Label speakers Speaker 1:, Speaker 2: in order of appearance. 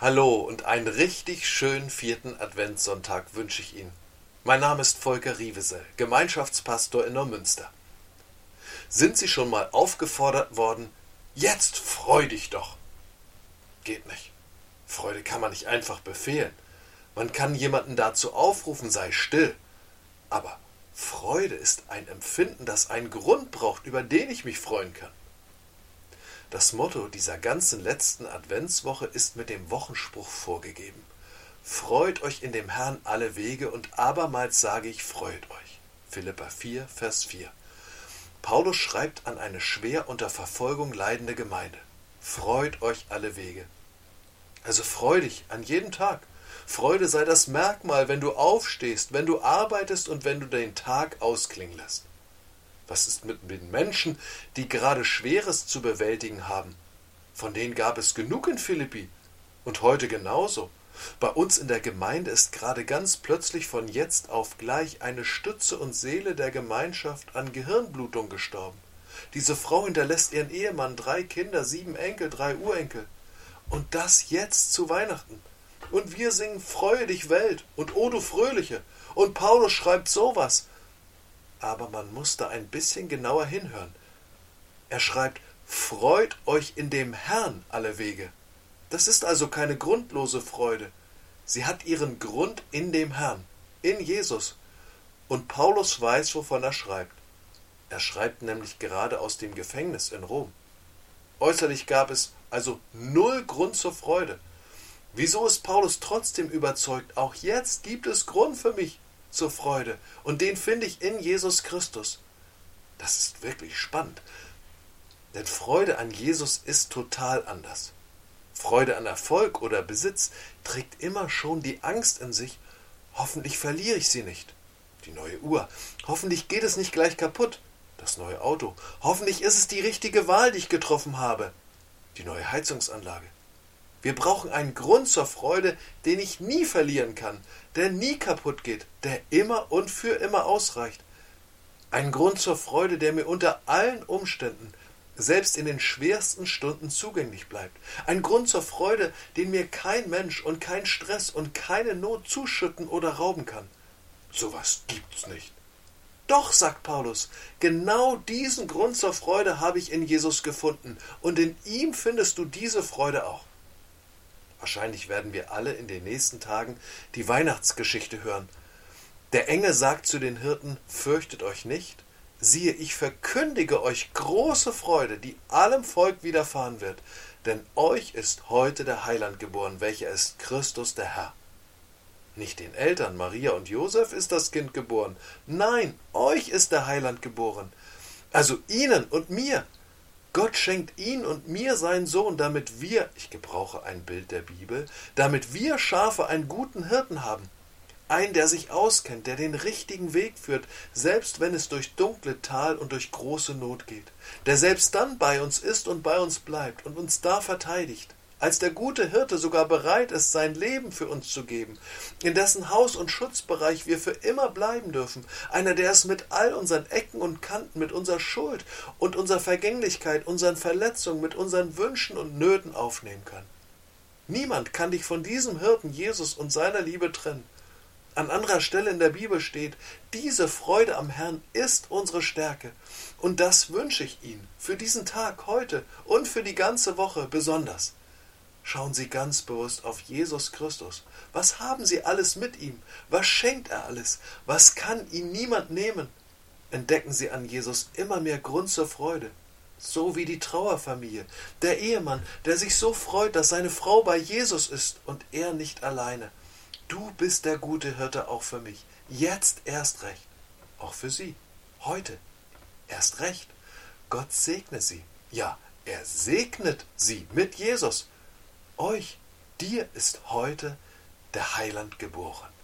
Speaker 1: Hallo und einen richtig schönen vierten Adventssonntag wünsche ich Ihnen. Mein Name ist Volker Rievesel, Gemeinschaftspastor in Neumünster. Sind Sie schon mal aufgefordert worden, jetzt freu dich doch? Geht nicht. Freude kann man nicht einfach befehlen. Man kann jemanden dazu aufrufen, sei still. Aber Freude ist ein Empfinden, das einen Grund braucht, über den ich mich freuen kann. Das Motto dieser ganzen letzten Adventswoche ist mit dem Wochenspruch vorgegeben. Freut euch in dem Herrn alle Wege und abermals sage ich, freut euch. Philippa 4, Vers 4. Paulus schreibt an eine schwer unter Verfolgung leidende Gemeinde. Freut euch alle Wege. Also freu dich an jedem Tag. Freude sei das Merkmal, wenn du aufstehst, wenn du arbeitest und wenn du den Tag ausklingen lässt. Was ist mit den Menschen, die gerade Schweres zu bewältigen haben? Von denen gab es genug in Philippi. Und heute genauso. Bei uns in der Gemeinde ist gerade ganz plötzlich von jetzt auf gleich eine Stütze und Seele der Gemeinschaft an Gehirnblutung gestorben. Diese Frau hinterlässt ihren Ehemann, drei Kinder, sieben Enkel, drei Urenkel. Und das jetzt zu Weihnachten. Und wir singen Freue dich Welt und O du Fröhliche. Und Paulus schreibt sowas aber man muss da ein bisschen genauer hinhören. Er schreibt, Freut euch in dem Herrn alle Wege. Das ist also keine grundlose Freude. Sie hat ihren Grund in dem Herrn, in Jesus. Und Paulus weiß, wovon er schreibt. Er schreibt nämlich gerade aus dem Gefängnis in Rom. Äußerlich gab es also null Grund zur Freude. Wieso ist Paulus trotzdem überzeugt, auch jetzt gibt es Grund für mich zur Freude. Und den finde ich in Jesus Christus. Das ist wirklich spannend. Denn Freude an Jesus ist total anders. Freude an Erfolg oder Besitz trägt immer schon die Angst in sich, hoffentlich verliere ich sie nicht. Die neue Uhr, hoffentlich geht es nicht gleich kaputt. Das neue Auto, hoffentlich ist es die richtige Wahl, die ich getroffen habe. Die neue Heizungsanlage, wir brauchen einen Grund zur Freude, den ich nie verlieren kann, der nie kaputt geht, der immer und für immer ausreicht. Einen Grund zur Freude, der mir unter allen Umständen, selbst in den schwersten Stunden zugänglich bleibt. Ein Grund zur Freude, den mir kein Mensch und kein Stress und keine Not zuschütten oder rauben kann. Sowas gibt's nicht. Doch, sagt Paulus, genau diesen Grund zur Freude habe ich in Jesus gefunden, und in ihm findest du diese Freude auch. Wahrscheinlich werden wir alle in den nächsten Tagen die Weihnachtsgeschichte hören. Der Engel sagt zu den Hirten, fürchtet euch nicht, siehe, ich verkündige euch große Freude, die allem Volk widerfahren wird, denn euch ist heute der Heiland geboren, welcher ist Christus der Herr. Nicht den Eltern Maria und Josef ist das Kind geboren, nein, euch ist der Heiland geboren, also ihnen und mir, Gott schenkt ihn und mir seinen Sohn, damit wir, ich gebrauche ein Bild der Bibel, damit wir Schafe einen guten Hirten haben. Einen, der sich auskennt, der den richtigen Weg führt, selbst wenn es durch dunkle Tal und durch große Not geht. Der selbst dann bei uns ist und bei uns bleibt und uns da verteidigt als der gute Hirte sogar bereit ist, sein Leben für uns zu geben, in dessen Haus und Schutzbereich wir für immer bleiben dürfen, einer, der es mit all unseren Ecken und Kanten, mit unserer Schuld und unserer Vergänglichkeit, unseren Verletzungen, mit unseren Wünschen und Nöten aufnehmen kann. Niemand kann dich von diesem Hirten Jesus und seiner Liebe trennen. An anderer Stelle in der Bibel steht, diese Freude am Herrn ist unsere Stärke. Und das wünsche ich Ihnen für diesen Tag heute und für die ganze Woche besonders. Schauen Sie ganz bewusst auf Jesus Christus. Was haben Sie alles mit ihm? Was schenkt er alles? Was kann ihn niemand nehmen? Entdecken Sie an Jesus immer mehr Grund zur Freude. So wie die Trauerfamilie. Der Ehemann, der sich so freut, dass seine Frau bei Jesus ist und er nicht alleine. Du bist der gute Hirte auch für mich. Jetzt erst recht. Auch für Sie. Heute. Erst recht. Gott segne Sie. Ja, er segnet Sie mit Jesus. Euch, dir ist heute der Heiland geboren.